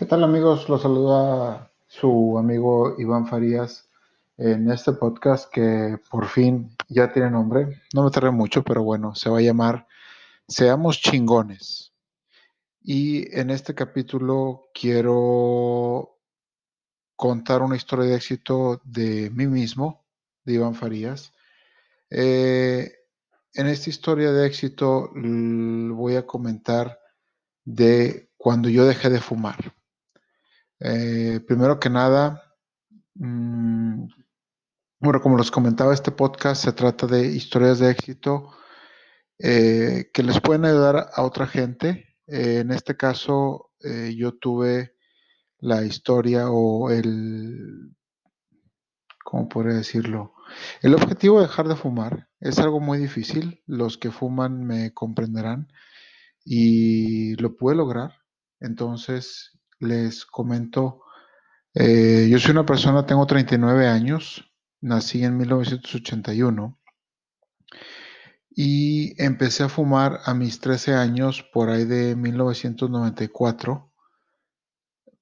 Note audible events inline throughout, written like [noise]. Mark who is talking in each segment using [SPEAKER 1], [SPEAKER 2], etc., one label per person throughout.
[SPEAKER 1] ¿Qué tal amigos? Los saluda su amigo Iván Farías en este podcast que por fin ya tiene nombre. No me tardé mucho, pero bueno, se va a llamar Seamos chingones. Y en este capítulo quiero contar una historia de éxito de mí mismo, de Iván Farías. Eh, en esta historia de éxito voy a comentar de cuando yo dejé de fumar. Eh, primero que nada, mm, bueno, como les comentaba, este podcast se trata de historias de éxito eh, que les pueden ayudar a otra gente. Eh, en este caso, yo tuve la historia o el, ¿cómo podría decirlo? El objetivo de dejar de fumar es algo muy difícil. Los que fuman me comprenderán y lo pude lograr. Entonces, les comento, eh, yo soy una persona, tengo 39 años, nací en 1981 y empecé a fumar a mis 13 años por ahí de 1994.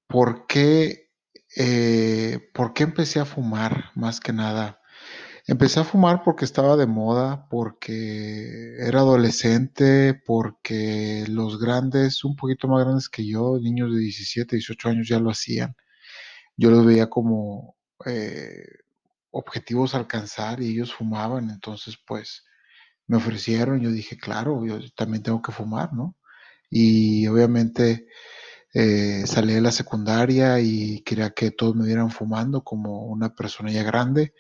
[SPEAKER 1] ¿Por qué, eh, ¿Por qué empecé a fumar más que nada? Empecé a fumar porque estaba de moda, porque era adolescente, porque los grandes, un poquito más grandes que yo, niños de 17, 18 años ya lo hacían. Yo los veía como eh, objetivos a alcanzar y ellos fumaban, entonces pues me ofrecieron, yo dije, claro, yo también tengo que fumar, ¿no? Y obviamente eh, salí de la secundaria y quería que todos me vieran fumando como una persona ya grande.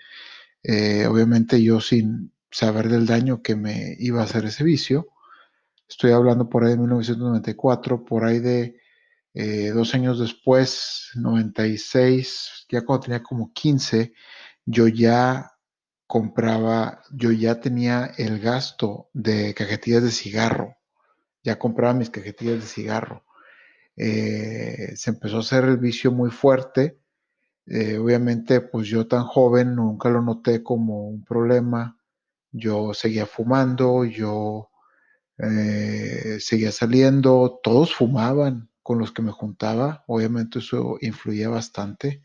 [SPEAKER 1] Eh, obviamente yo sin saber del daño que me iba a hacer ese vicio, estoy hablando por ahí de 1994, por ahí de eh, dos años después, 96, ya cuando tenía como 15, yo ya compraba, yo ya tenía el gasto de cajetillas de cigarro, ya compraba mis cajetillas de cigarro. Eh, se empezó a hacer el vicio muy fuerte eh, obviamente, pues yo tan joven nunca lo noté como un problema. Yo seguía fumando, yo eh, seguía saliendo, todos fumaban con los que me juntaba. Obviamente eso influía bastante.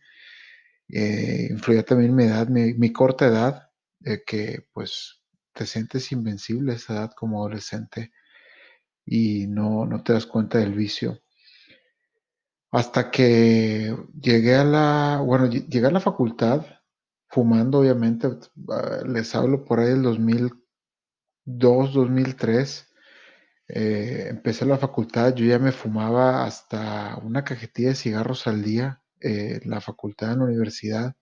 [SPEAKER 1] Eh, influía también mi edad, mi, corta edad, que pues te sientes invencible esa edad como adolescente y no, no te das cuenta del vicio. Hasta que llegué a la, bueno, llegué a la facultad, fumando obviamente, ah, les hablo por ahí del 2002, 2003. Eh, empecé la facultad, yo ya me fumaba hasta una cajetilla de cigarros al día eh, la facultad, en la universidad.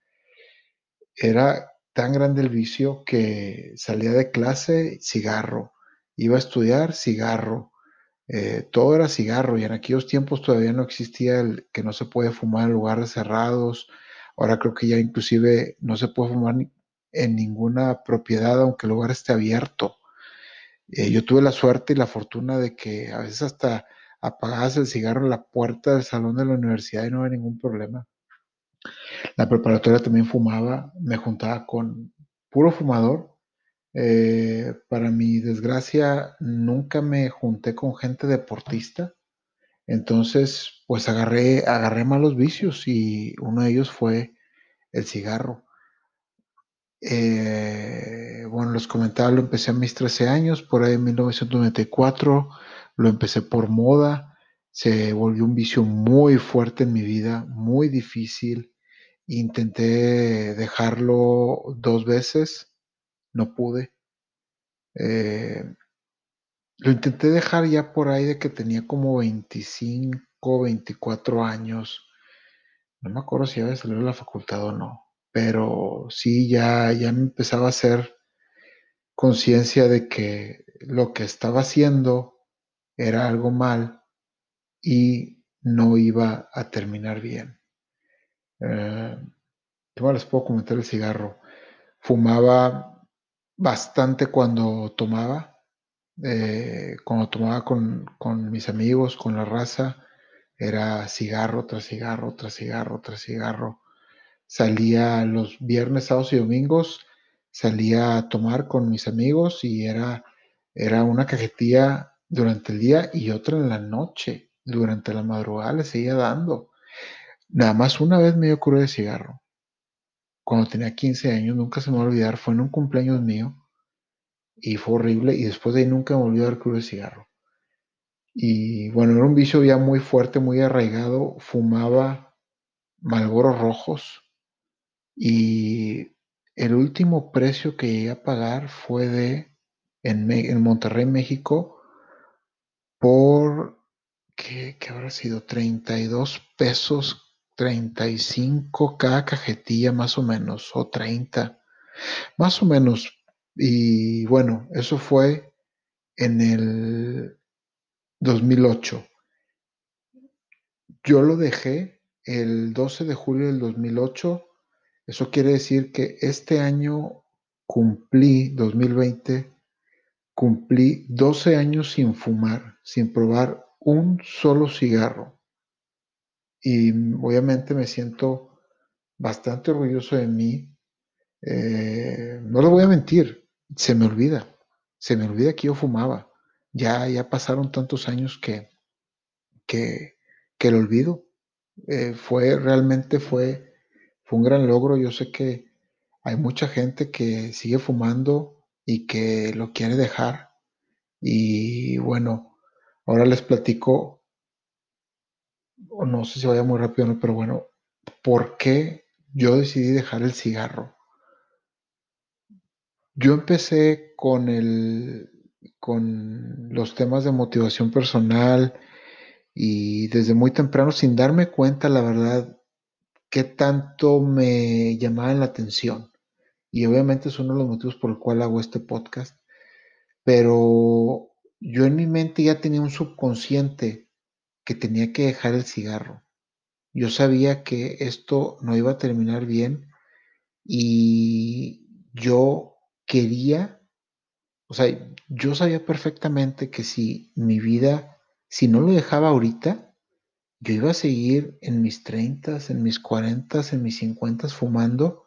[SPEAKER 1] Era tan grande el vicio que salía de clase, cigarro. Iba a estudiar, cigarro. Eh, todo era cigarro y en aquellos tiempos todavía no existía el que no se puede fumar en lugares cerrados. Ahora creo que ya inclusive no se puede fumar en ninguna propiedad aunque el lugar esté abierto. Eh, yo tuve la suerte y la fortuna de que a veces hasta apagabas el cigarro en la puerta del salón de la universidad y no había ningún problema. La preparatoria también fumaba, me juntaba con puro fumador eh, para mi desgracia, nunca me junté con gente deportista. Entonces, pues agarré, agarré malos vicios y uno de ellos fue el cigarro. Eh, bueno, les comentaba, lo empecé a mis 13 años, por ahí en 1994, lo empecé por moda, se volvió un vicio muy fuerte en mi vida, muy difícil. Intenté dejarlo dos veces, no pude. Eh, lo intenté dejar ya por ahí de que tenía como 25, 24 años. No me acuerdo si había salido de la facultad o no, pero sí ya, ya me empezaba a hacer conciencia de que lo que estaba haciendo era algo mal y no iba a terminar bien. Eh, ¿Qué más les puedo comentar el cigarro? Fumaba bastante cuando tomaba, eh, cuando tomaba con, mis amigos, con la raza, era cigarro tras cigarro, tras cigarro, tras cigarro. Salía los viernes, sábados y domingos, salía a tomar con mis amigos y era, era una cajetilla durante el día y otra en la noche. Durante la madrugada le seguía dando. Nada más una vez me dio de cigarro. Cuando tenía 15 años, nunca se me va a olvidar, fue en un cumpleaños mío y fue horrible y después de ahí nunca me a dar cruda de cigarro. Y bueno, era un vicio ya muy fuerte, muy arraigado. Fumaba malboros rojos y el último precio que llegué a pagar fue de, en, en Monterrey, México, por, ¿qué, ¿qué, habrá sido? 32 pesos, 35 cada cajetilla más o menos, o 30, más o menos. Y bueno, eso fue en el 2008. Yo lo dejé el 12 de julio del 2008. Eso quiere decir que este año cumplí, 2020, cumplí 12 años sin fumar, sin probar un solo cigarro. Y obviamente me siento bastante orgulloso de mí. Eh, no lo voy a mentir, se me olvida. Se me olvida que yo fumaba ya, ya pasaron tantos años que, que, que lo olvido. Eh, fue, realmente fue, fue un gran logro. Yo sé que hay mucha gente que sigue fumando y que lo quiere dejar. Y bueno, ahora les platico, o no sé si vaya muy rápido, ¿no? pero bueno, ¿por qué yo decidí dejar el cigarro? Yo empecé con el, con los temas de motivación personal y desde muy temprano, sin darme cuenta, la verdad, qué tanto me llamaban la atención. Y obviamente es uno de los motivos por el cual hago este podcast. Pero yo en mi mente ya tenía un subconsciente que tenía que dejar el cigarro. Yo sabía que esto no iba a terminar bien y yo quería o sea, yo sabía perfectamente que si mi vida, si no lo dejaba ahorita, yo iba a seguir en mis 30, en mis 40, en mis 50 fumando.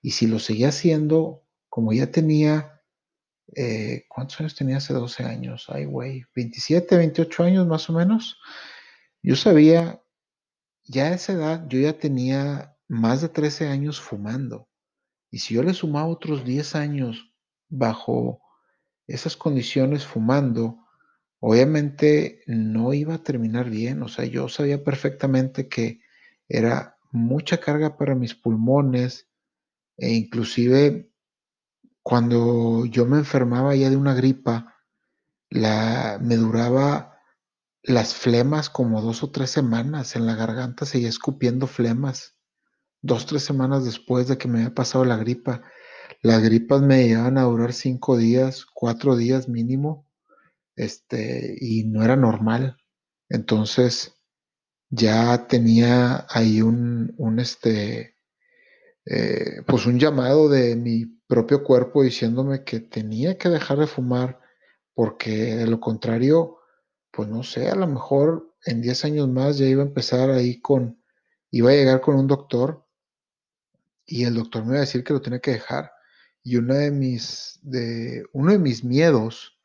[SPEAKER 1] Y si lo seguía haciendo, como ya tenía, eh, ¿cuántos años tenía hace 12 años? Ay, güey, 27, 28 años más o menos. Yo sabía, ya a esa edad, yo ya tenía más de 13 años fumando. Y si yo le sumaba otros 10 años bajo esas condiciones fumando, obviamente no iba a terminar bien. O sea, yo sabía perfectamente que era mucha carga para mis pulmones e inclusive cuando yo me enfermaba ya de una gripa, la, me duraba las flemas como dos o tres semanas. En la garganta seguía escupiendo flemas. Dos, tres semanas después de que me había pasado la gripa. Las gripas me llegaban a durar cinco días, cuatro días mínimo, este, y no era normal. Entonces ya tenía ahí un, este, eh, pues un llamado de mi propio cuerpo diciéndome que tenía que dejar de fumar porque de lo contrario, pues no sé, a lo mejor en 10 años más ya iba a empezar ahí con, iba a llegar con un doctor y el doctor me iba a decir que lo tenía que dejar. Y una de mis, de, uno de mis miedos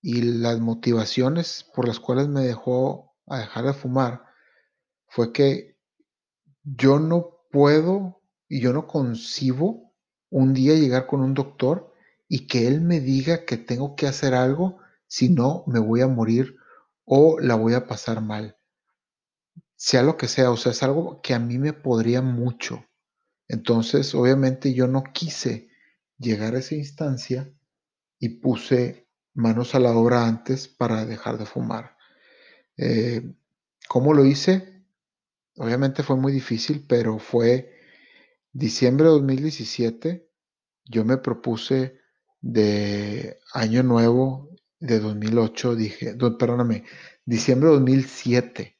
[SPEAKER 1] y las motivaciones por las cuales me dejó a dejar de fumar fue que yo no puedo y yo no concibo un día llegar con un doctor y que él me diga que tengo que hacer algo, si no me voy a morir o la voy a pasar mal. Sea lo que sea, o sea, es algo que a mí me podría mucho. Entonces, obviamente yo no quise llegar a esa instancia y puse manos a la obra antes para dejar de fumar. Eh, ¿Cómo lo hice? Obviamente fue muy difícil, pero fue diciembre de 2017. Yo me propuse de año nuevo de 2008, dije, perdóname, diciembre de 2007.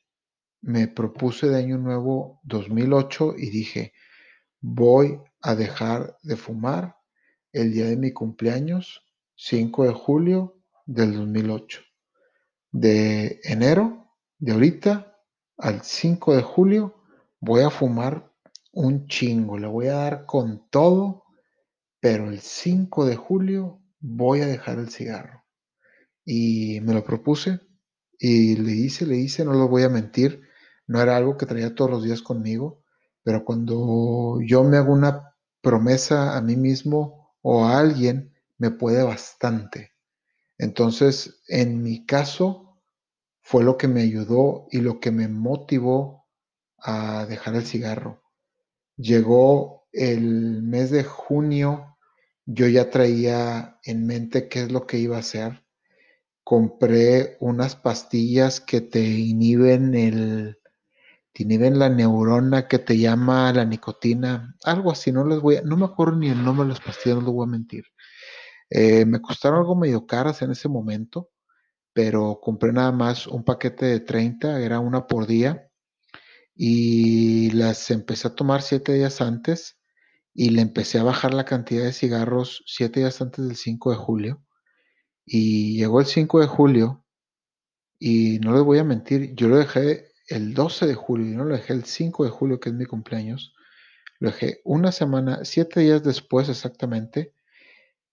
[SPEAKER 1] Me propuse de año nuevo 2008 y dije, voy a dejar de fumar el día de mi cumpleaños, 5 de julio del 2008. De enero, de ahorita, al 5 de julio, voy a fumar un chingo, le voy a dar con todo, pero el 5 de julio voy a dejar el cigarro. Y me lo propuse y le hice, le hice, no lo voy a mentir, no era algo que traía todos los días conmigo, pero cuando yo me hago una promesa a mí mismo o a alguien, me puede bastante. Entonces, en mi caso, fue lo que me ayudó y lo que me motivó a dejar el cigarro. Llegó el mes de junio, yo ya traía en mente qué es lo que iba a hacer. Compré unas pastillas que te inhiben el, te inhiben la neurona que te llama la nicotina, algo así, no les voy a, no me acuerdo ni el nombre de las pastillas, no les voy a mentir. Eh, me costaron algo medio caras en ese momento, pero compré nada más un paquete de 30, era una por día, y las empecé a tomar siete días antes y le empecé a bajar la cantidad de cigarros siete días antes del 5 de julio. Y llegó el 5 de julio y no les voy a mentir, yo lo dejé el 12 de julio y no lo dejé el 5 de julio, que es mi cumpleaños. Lo dejé una semana, siete días después exactamente,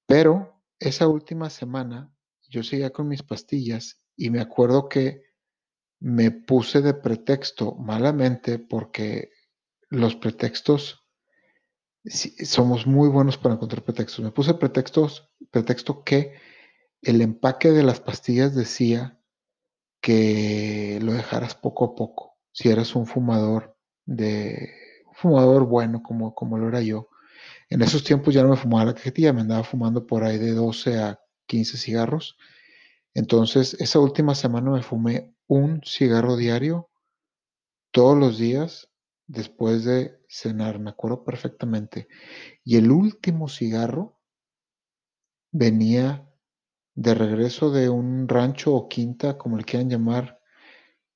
[SPEAKER 1] pero esa última semana yo seguía con mis pastillas y me acuerdo que me puse de pretexto malamente porque los pretextos somos muy buenos para encontrar pretextos. Me puse pretextos, pretexto que el empaque de las pastillas decía que lo dejaras poco a poco. Si eras un fumador de un fumador bueno como, como lo era yo, en esos tiempos ya no me fumaba la cajetilla, me andaba fumando por ahí de 12 a 15 cigarros. Entonces, esa última semana me fumé un cigarro diario todos los días después de cenar, me acuerdo perfectamente. Y el último cigarro venía de regreso de un rancho o quinta, como le quieran llamar,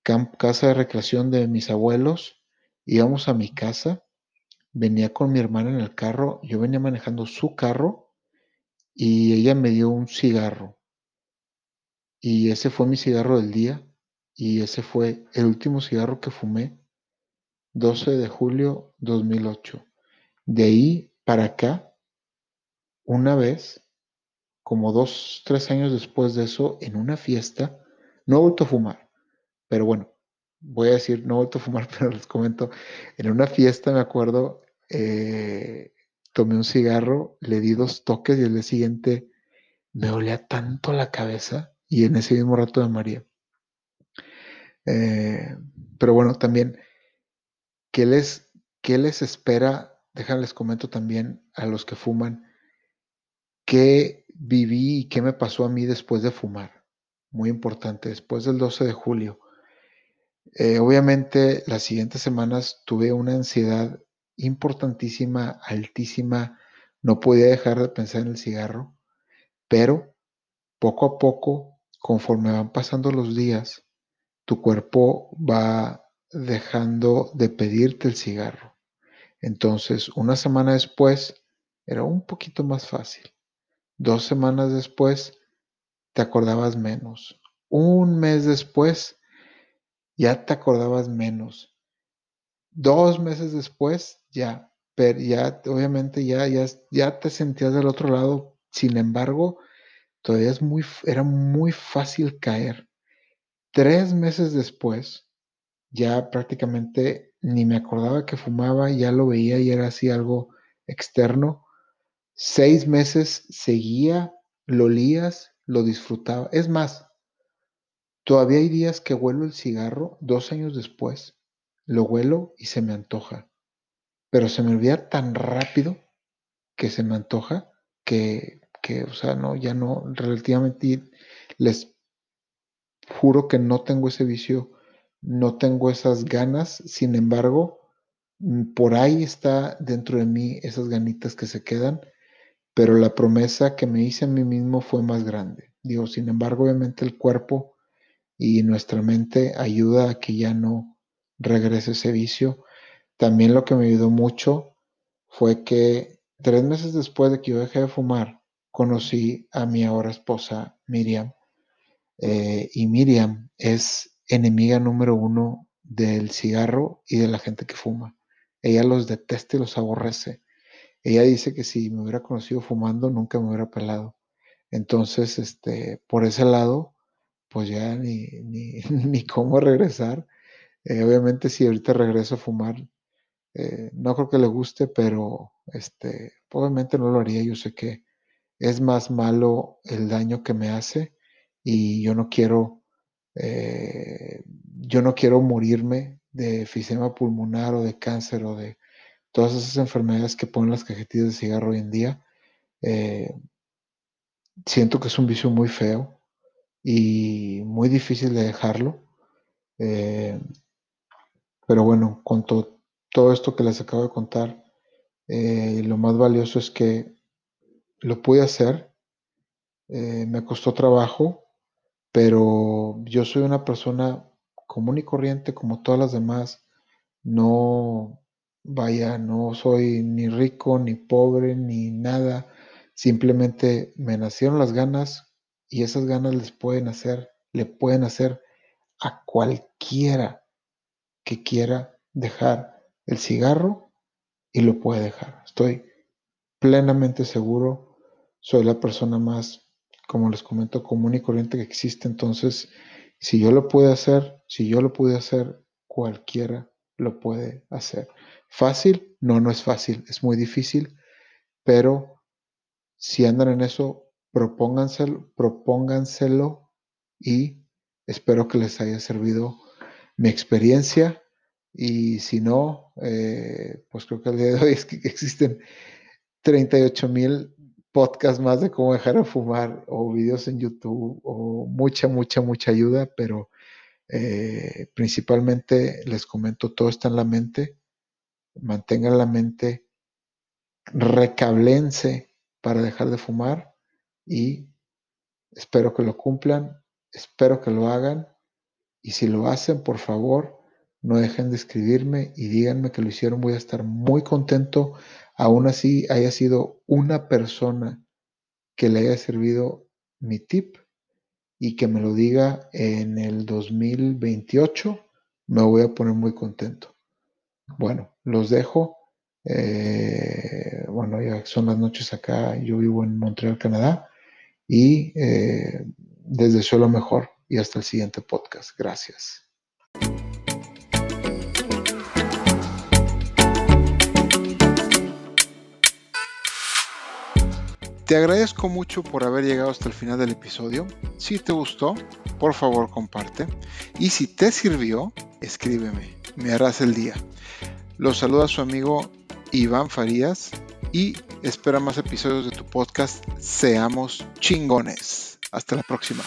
[SPEAKER 1] casa de recreación de mis abuelos. Íbamos a mi casa venía con mi hermana en el carro, yo venía manejando su carro y ella me dio un cigarro. Y ese fue mi cigarro del día y ese fue el último cigarro que fumé, 12 de julio 2008. De ahí para acá, una vez, como dos, tres años después de eso, en una fiesta, no he vuelto a fumar, pero bueno, voy a decir, no he vuelto a fumar, [laughs] pero les comento, en una fiesta me acuerdo, eh, tomé un cigarro, le di dos toques y el día siguiente me olía tanto la cabeza y en ese mismo rato de María. Eh, pero bueno, también, ¿qué les, ¿qué les espera? Déjenles comento también a los que fuman, qué viví y qué me pasó a mí después de fumar. Muy importante, después del 12 de julio. Eh, obviamente las siguientes semanas tuve una ansiedad importantísima, altísima, no podía dejar de pensar en el cigarro, pero poco a poco, conforme van pasando los días, tu cuerpo va dejando de pedirte el cigarro. Entonces, una semana después era un poquito más fácil. Dos semanas después te acordabas menos. Un mes después ya te acordabas menos. Dos meses después, ya, pero ya, obviamente ya, ya, ya te sentías del otro lado. Sin embargo, todavía es muy, era muy fácil caer. Tres meses después, ya prácticamente ni me acordaba que fumaba, ya lo veía y era así algo externo. Seis meses seguía, lo olías, lo disfrutaba. Es más, Todavía hay días que huelo el cigarro dos años después. Lo huelo y se me antoja. Pero se me olvida tan rápido que se me antoja que, que o sea, no, ya no, relativamente les juro que no tengo ese vicio, no tengo esas ganas. Sin embargo, mm, por ahí está dentro de mí esas ganitas que se quedan, pero la promesa que me hice a mí mismo fue más grande. Digo, sin embargo, obviamente el cuerpo y nuestra mente ayuda a que ya no regrese ese vicio. También lo que me ayudó mucho fue que tres meses después de que yo dejé de fumar, conocí a mi ahora esposa Miriam. Eh, y Miriam es enemiga número uno del cigarro y de la gente que fuma. Ella los detesta y los aborrece. Ella dice que si me hubiera conocido fumando, nunca me hubiera pelado. Entonces, este, por ese lado, pues ya ni, [laughs] ni, cómo regresar. Eh, obviamente si ahorita regreso a fumar, eh, no creo que le guste, pero este, obviamente no lo haría. Yo sé que es más malo el daño que me hace y yo no quiero, eh, yo no quiero morirme de efisema pulmonar o de cáncer o de todas esas enfermedades que ponen las cajetillas de cigarro hoy en día. siento que es un vicio muy feo y muy difícil de dejarlo. pero bueno, con todo esto que les acabo de contar, eh, lo más valioso es que lo pude hacer, eh, me costó trabajo, pero yo soy una persona común y corriente como todas las demás. No, vaya, no soy ni rico, ni pobre, ni nada. Simplemente me nacieron las ganas y esas ganas les pueden hacer, le pueden hacer a cualquiera que quiera dejar el cigarro y lo puede dejar. Estoy plenamente seguro. Soy la persona más, como les comento, común y corriente que existe. Entonces, si yo lo pude hacer, si yo lo pude hacer, cualquiera lo puede hacer. ¿Fácil? No, no es fácil, es muy difícil, pero si andan en eso, propónganselo, propónganselo y espero que les haya servido mi experiencia y si no, eh, pues creo que al día de hoy es que [laughs] existen 38 mil podcasts más de cómo dejar de fumar o videos en YouTube o mucha, mucha, mucha ayuda, pero eh, principalmente les comento, todo está en la mente. Mantengan la mente, recablense para dejar de fumar y espero que lo cumplan, espero que lo hagan y si lo hacen, por favor, no dejen de escribirme y díganme que lo hicieron. Voy a estar muy contento. Aún así haya sido una persona que le haya servido mi tip y que me lo diga en el 2028, me voy a poner muy contento. Bueno, los dejo. Eh, bueno, ya son las noches acá. Yo vivo en Montreal, Canadá. Y eh, les deseo lo mejor. Y hasta el siguiente podcast. Gracias. Te agradezco mucho por haber llegado hasta el final del episodio. Si te gustó, por favor comparte. Y si te sirvió, escríbeme. Me harás el día. Los saluda su amigo Iván Farías y espera más episodios de tu podcast Seamos chingones. Hasta la próxima.